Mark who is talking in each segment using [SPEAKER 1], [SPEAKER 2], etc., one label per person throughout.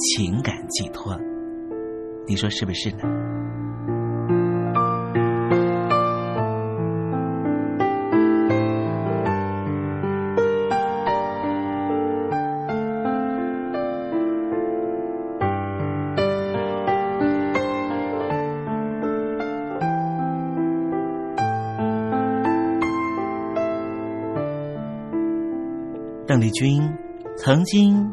[SPEAKER 1] 情感寄托，你说是不是呢？邓丽君。曾经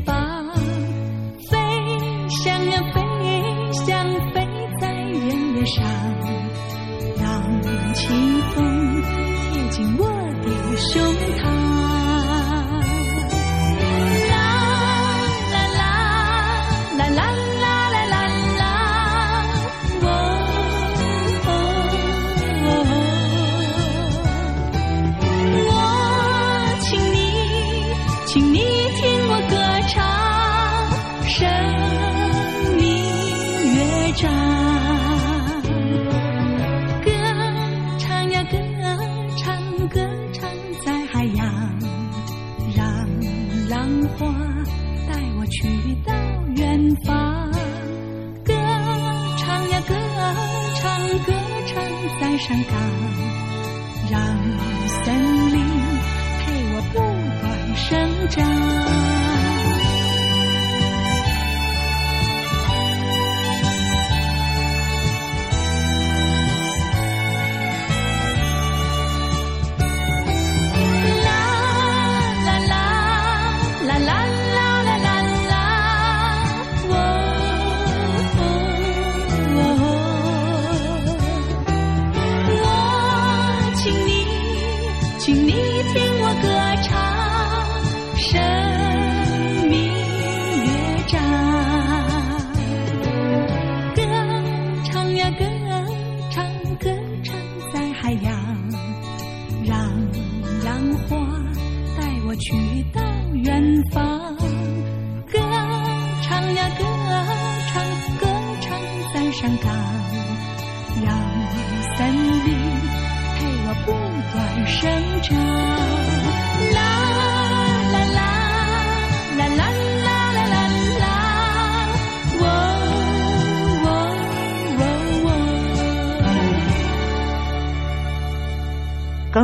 [SPEAKER 2] 翅膀。飞翔呀飞翔，飞在原野上，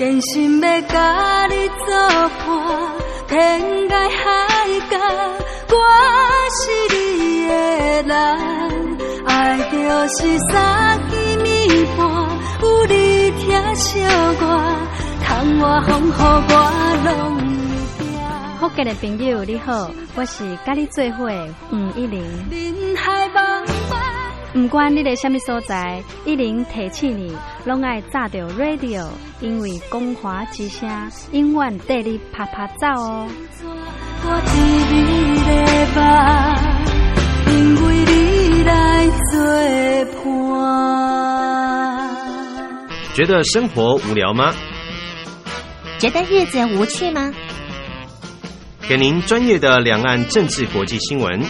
[SPEAKER 2] 真心要甲你作伴，天涯海角，我是你的人。爱就是三更暝半，有你疼惜我，窗外风雨我拢会惊。
[SPEAKER 3] 福建的朋友你好，我是甲你做伙的吴一玲。
[SPEAKER 2] 人海茫茫。
[SPEAKER 3] 不管你在什么所在，一零提起你，拢爱炸着 radio，因为光华之声永远带你啪啪走哦。
[SPEAKER 2] 我伫你的梦，因为你来作伴。
[SPEAKER 4] 觉得生活无聊吗？
[SPEAKER 5] 觉得日子无趣吗？
[SPEAKER 4] 给您专业的两岸政治国际新闻。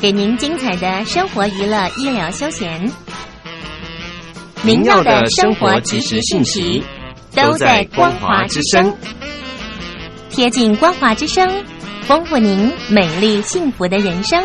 [SPEAKER 5] 给您精彩的生活、娱乐、医疗、休闲，
[SPEAKER 4] 您要的生活即时信息都在光华之声，
[SPEAKER 5] 贴近光华之声，丰富您美丽幸福的人生。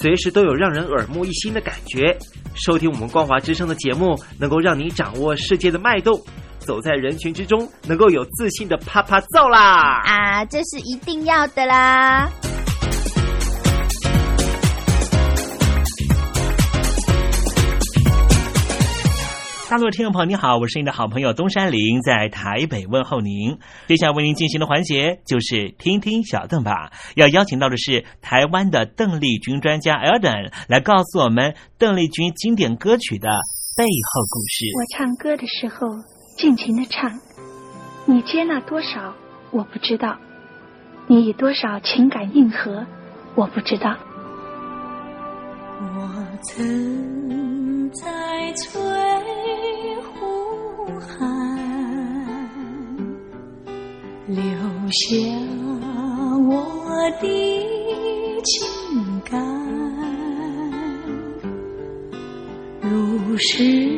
[SPEAKER 6] 随时都有让人耳目一新的感觉。收听我们光华之声的节目，能够让你掌握世界的脉动，走在人群之中，能够有自信的啪啪揍啦！
[SPEAKER 7] 啊，这是一定要的啦！
[SPEAKER 1] 大陆的听众朋友，你好，我是你的好朋友东山林，在台北问候您。接下来为您进行的环节就是听听小邓吧。要邀请到的是台湾的邓丽君专家 Elden 来告诉我们邓丽君经典歌曲的背后故事。
[SPEAKER 8] 我唱歌的时候尽情的唱，你接纳多少我不知道，你以多少情感应和我不知道。
[SPEAKER 2] 我曾在翠湖畔留下我的情感，如诗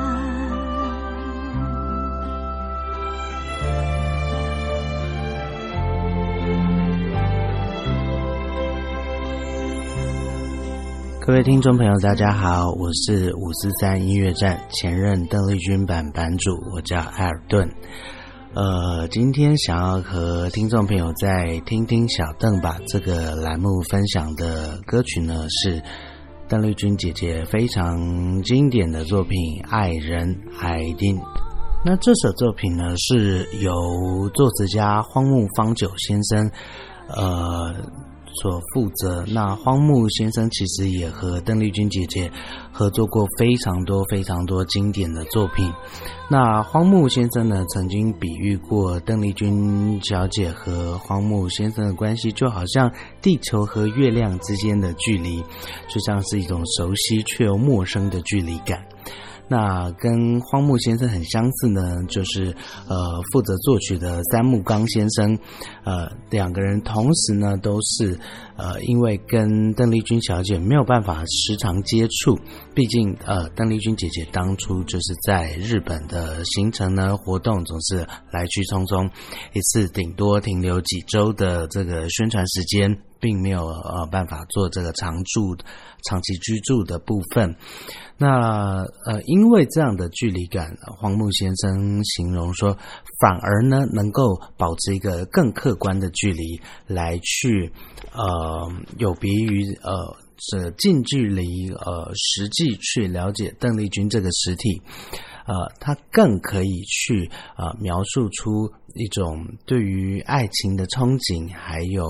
[SPEAKER 9] 各位听众朋友，大家好，我是五四三音乐站前任邓丽君版版主，我叫艾尔顿。呃，今天想要和听众朋友在听听小邓吧这个栏目分享的歌曲呢是。邓丽君姐姐非常经典的作品《爱人海丁》，那这首作品呢是由作词家荒木芳久先生，呃。所负责。那荒木先生其实也和邓丽君姐姐合作过非常多非常多经典的作品。那荒木先生呢，曾经比喻过邓丽君小姐和荒木先生的关系，就好像地球和月亮之间的距离，就像是一种熟悉却又陌生的距离感。那跟荒木先生很相似呢，就是呃负责作曲的三木刚先生，呃两个人同时呢都是呃因为跟邓丽君小姐没有办法时常接触，毕竟呃邓丽君姐姐当初就是在日本的行程呢活动总是来去匆匆，一次顶多停留几周的这个宣传时间。并没有呃办法做这个常住、长期居住的部分。那呃，因为这样的距离感，黄木先生形容说，反而呢能够保持一个更客观的距离来去呃，有别于呃是近距离呃实际去了解邓丽君这个实体。呃，它更可以去呃描述出一种对于爱情的憧憬，还有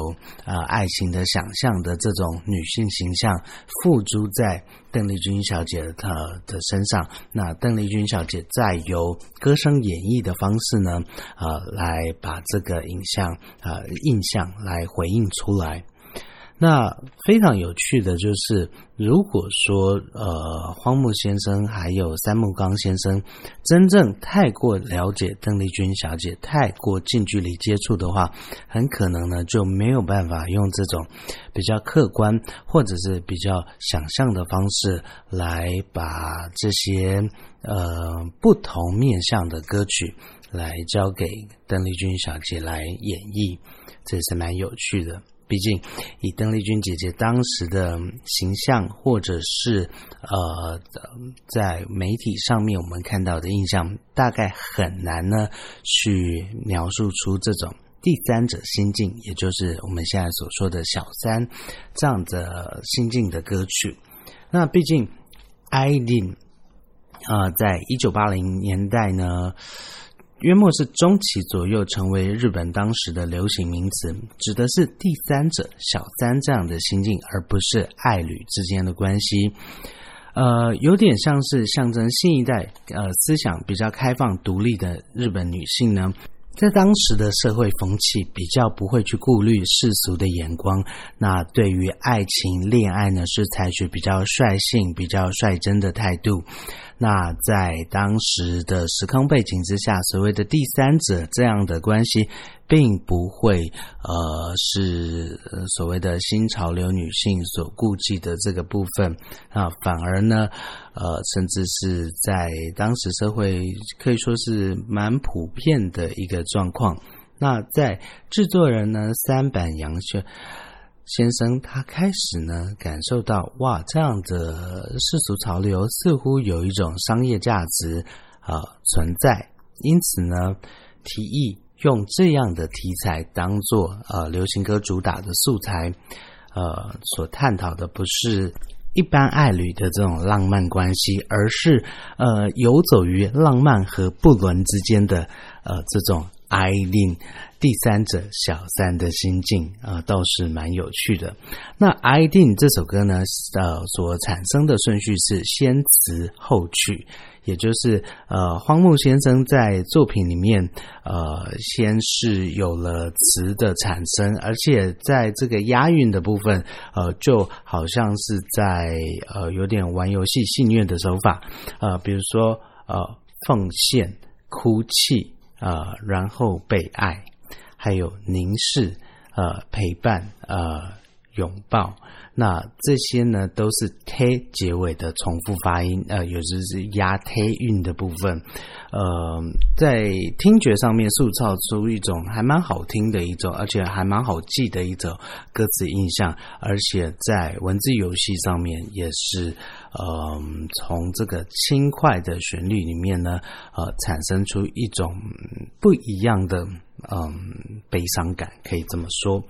[SPEAKER 9] 呃爱情的想象的这种女性形象付诸在邓丽君小姐的的身上。那邓丽君小姐再由歌声演绎的方式呢，呃，来把这个影像呃印象来回应出来。那非常有趣的就是，如果说呃，荒木先生还有三木刚先生真正太过了解邓丽君小姐，太过近距离接触的话，很可能呢就没有办法用这种比较客观或者是比较想象的方式来把这些呃不同面向的歌曲来交给邓丽君小姐来演绎，这也是蛮有趣的。毕竟，以邓丽君姐姐当时的形象，或者是呃，在媒体上面我们看到的印象，大概很难呢去描述出这种第三者心境，也就是我们现在所说的小三这样的心境的歌曲。那毕竟，艾琳啊，在一九八零年代呢。约莫是中期左右，成为日本当时的流行名词，指的是第三者小三这样的心境，而不是爱侣之间的关系。呃，有点像是象征新一代呃思想比较开放独立的日本女性呢，在当时的社会风气比较不会去顾虑世俗的眼光，那对于爱情恋爱呢，是采取比较率性、比较率真的态度。那在当时的时空背景之下，所谓的第三者这样的关系，并不会呃是所谓的新潮流女性所顾忌的这个部分啊，反而呢，呃，甚至是在当时社会可以说是蛮普遍的一个状况。那在制作人呢，三板洋秀。先生，他开始呢感受到，哇，这样的世俗潮流似乎有一种商业价值啊存在，因此呢，提议用这样的题材当做呃流行歌主打的素材，呃，所探讨的不是一般爱侣的这种浪漫关系，而是呃游走于浪漫和不伦之间的呃这种爱恋。第三者小三的心境啊，倒是蛮有趣的。那《I d n 这首歌呢，呃，所产生的顺序是先词后曲，也就是呃，荒木先生在作品里面，呃，先是有了词的产生，而且在这个押韵的部分，呃，就好像是在呃，有点玩游戏戏谑的手法，呃，比如说呃，奉献、哭泣啊，然后被爱。还有凝视，呃，陪伴，呃，拥抱，那这些呢，都是 t 结尾的重复发音，呃，有时是压 t 韵的部分，呃，在听觉上面塑造出一种还蛮好听的一种，而且还蛮好记的一种歌词印象，而且在文字游戏上面也是。嗯，从这个轻快的旋律里面呢，呃，产生出一种不一样的嗯悲伤感，可以这么说。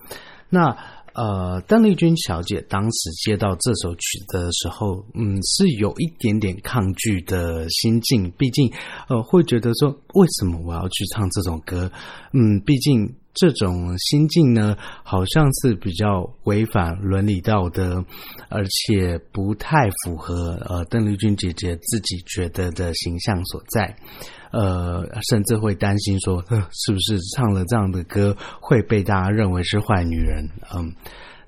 [SPEAKER 9] 那呃，邓丽君小姐当时接到这首曲的时候，嗯，是有一点点抗拒的心境，毕竟呃，会觉得说，为什么我要去唱这种歌？嗯，毕竟。这种心境呢，好像是比较违反伦理道德，而且不太符合呃邓丽君姐姐自己觉得的形象所在，呃，甚至会担心说，是不是唱了这样的歌会被大家认为是坏女人？嗯，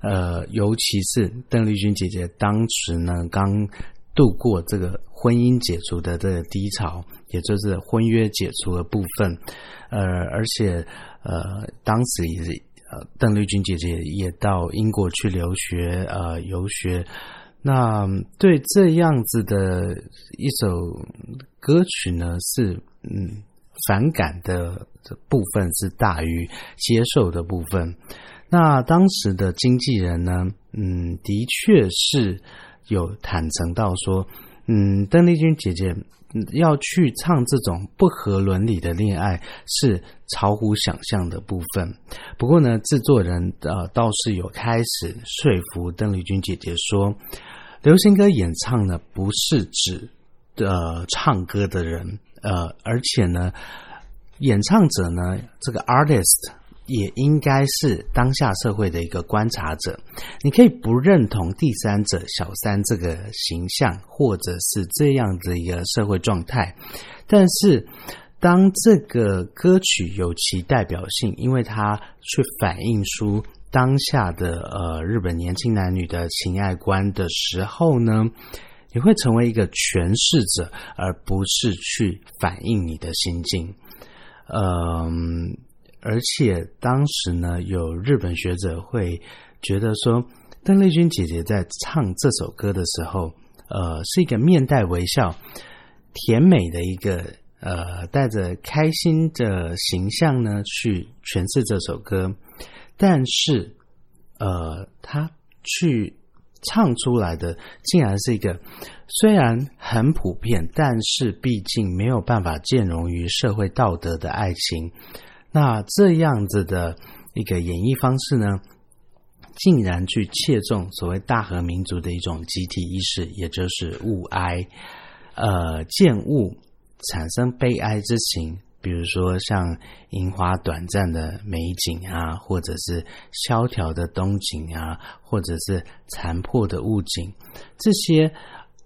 [SPEAKER 9] 呃，尤其是邓丽君姐姐当时呢，刚度过这个婚姻解除的这个低潮，也就是婚约解除的部分，呃，而且。呃，当时也是呃，邓丽君姐姐也到英国去留学，呃，游学。那对这样子的一首歌曲呢，是嗯反感的部分是大于接受的部分。那当时的经纪人呢，嗯，的确是有坦诚到说，嗯，邓丽君姐姐。要去唱这种不合伦理的恋爱是超乎想象的部分。不过呢，制作人呃倒是有开始说服邓丽君姐姐说，流行歌演唱呢不是指呃唱歌的人，呃，而且呢，演唱者呢，这个 artist 也应该是当下社会的一个观察者。你可以不认同第三者小三这个形象，或者是这样的一个社会状态，但是当这个歌曲有其代表性，因为它去反映出当下的呃日本年轻男女的情爱观的时候呢，你会成为一个诠释者，而不是去反映你的心境。嗯，而且当时呢，有日本学者会觉得说，邓丽君姐姐在唱这首歌的时候，呃，是一个面带微笑、甜美的一个呃，带着开心的形象呢，去诠释这首歌。但是，呃，她去唱出来的，竟然是一个虽然很普遍，但是毕竟没有办法兼容于社会道德的爱情。那这样子的一个演绎方式呢，竟然去切中所谓大和民族的一种集体意识，也就是物哀，呃，见物产生悲哀之情。比如说像樱花短暂的美景啊，或者是萧条的冬景啊，或者是残破的物景，这些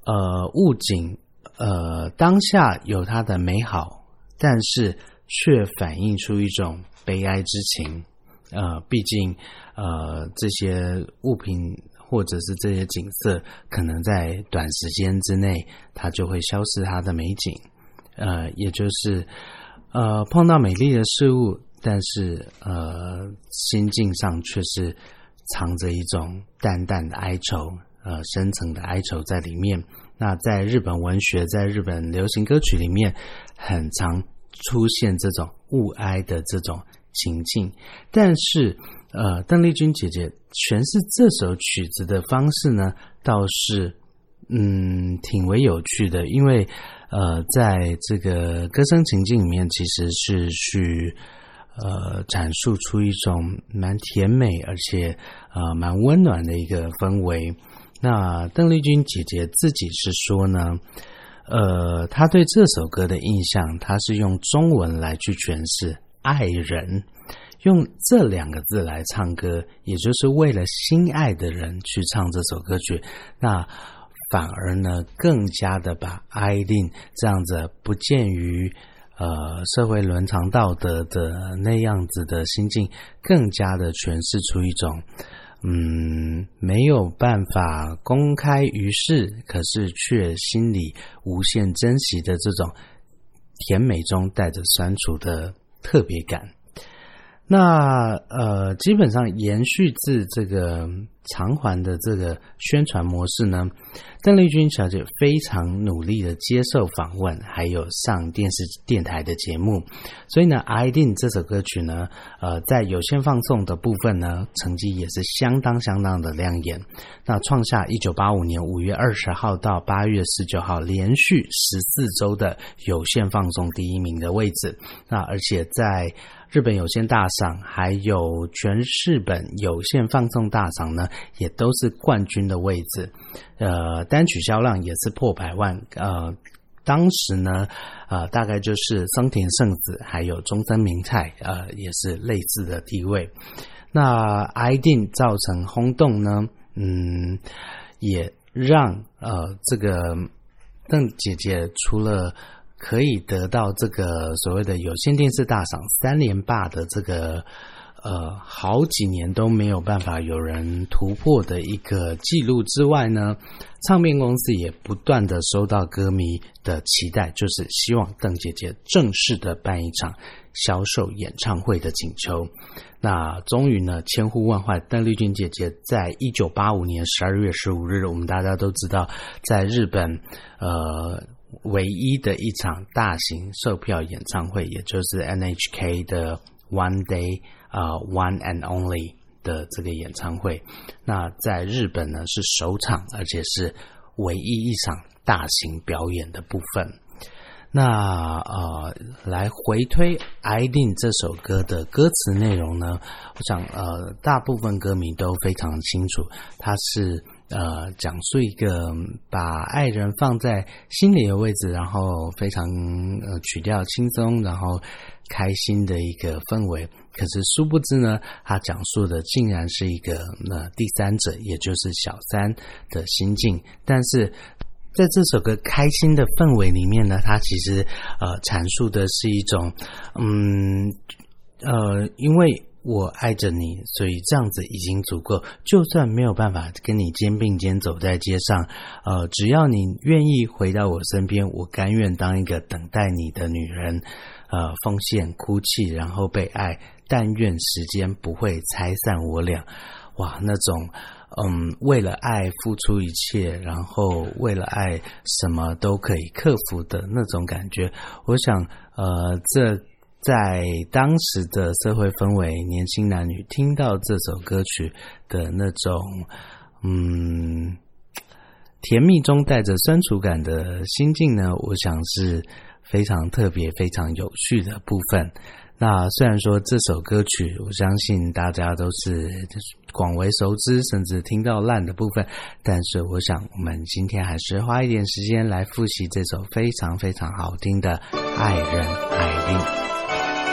[SPEAKER 9] 呃物景呃当下有它的美好，但是却反映出一种悲哀之情。呃，毕竟呃这些物品或者是这些景色，可能在短时间之内它就会消失它的美景。呃，也就是。呃，碰到美丽的事物，但是呃，心境上却是藏着一种淡淡的哀愁，呃，深层的哀愁在里面。那在日本文学，在日本流行歌曲里面，很常出现这种物哀的这种情境。但是，呃，邓丽君姐姐诠释这首曲子的方式呢，倒是嗯，挺为有趣的，因为。呃，在这个歌声情境里面，其实是去呃阐述出一种蛮甜美而且呃蛮温暖的一个氛围。那邓丽君姐姐自己是说呢，呃，他对这首歌的印象，他是用中文来去诠释“爱人”，用这两个字来唱歌，也就是为了心爱的人去唱这首歌曲。那反而呢，更加的把艾琳这样子不见于呃社会伦常道德的那样子的心境，更加的诠释出一种嗯没有办法公开于世，可是却心里无限珍惜的这种甜美中带着酸楚的特别感。那呃，基本上延续自这个偿还的这个宣传模式呢，邓丽君小姐非常努力的接受访问，还有上电视电台的节目。所以呢，《I d i n 这首歌曲呢，呃，在有线放送的部分呢，成绩也是相当相当的亮眼。那创下一九八五年五月二十号到八月十九号连续十四周的有线放送第一名的位置。那而且在日本有线大赏，还有全日本有线放送大赏呢，也都是冠军的位置。呃，单曲销量也是破百万。呃，当时呢，呃，大概就是松田圣子还有中森明菜，呃，也是类似的地位。那 I 定造成轰动呢，嗯，也让呃这个邓姐姐除了。可以得到这个所谓的有线电视大赏三连霸的这个呃好几年都没有办法有人突破的一个记录之外呢，唱片公司也不断的收到歌迷的期待，就是希望邓姐姐正式的办一场销售演唱会的请求。那终于呢，千呼万唤，邓丽君姐姐在一九八五年十二月十五日，我们大家都知道，在日本呃。唯一的一场大型售票演唱会，也就是 NHK 的 One Day 啊 One and Only 的这个演唱会。那在日本呢是首场，而且是唯一一场大型表演的部分。那呃，来回推《I d i n 这首歌的歌词内容呢，我想呃，大部分歌迷都非常清楚，它是。
[SPEAKER 2] 呃讲述一个把爱人放在心里的位置，然后非常呃曲调轻松，然后开心的一个氛围。可是殊不知呢，他讲述的竟然是一个那第三者，也就是小三的心境。但是在这首歌开心的氛围里面呢，他其实呃阐述的是一种嗯呃因为。我爱着你，所以这样子已经足够。就算没有办法跟你肩并肩走在街上，呃，只要你愿意回到我身边，我甘愿当一个等待你的女人，呃，奉献、哭泣，然后被爱。但愿时间不会拆散我俩。哇，那种嗯，为了爱付出一切，然后为了爱什么都可以克服的那种感觉，我想，呃，这。在当时的社会氛围，年轻男女听到这首歌曲的那种，嗯，甜蜜中带着酸楚感的心境呢，我想是非常特别、非常有趣的部分。那虽然说这首歌曲，我相信大家都是广为熟知，甚至听到烂的部分，但是我想我们今天还是花一点时间来复习这首非常非常好听的《爱人爱令》。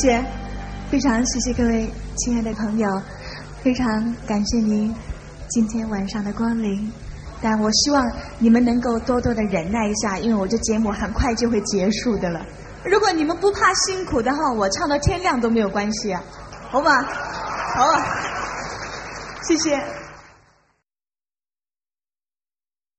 [SPEAKER 10] 谢，非常谢谢各位亲爱的朋友，非常感谢您今天晚上的光临。但我希望你们能够多多的忍耐一下，因为我这节目很快就会结束的了。如果你们不怕辛苦的话，我唱到天亮都没有关系啊，好吧？好啊，谢谢。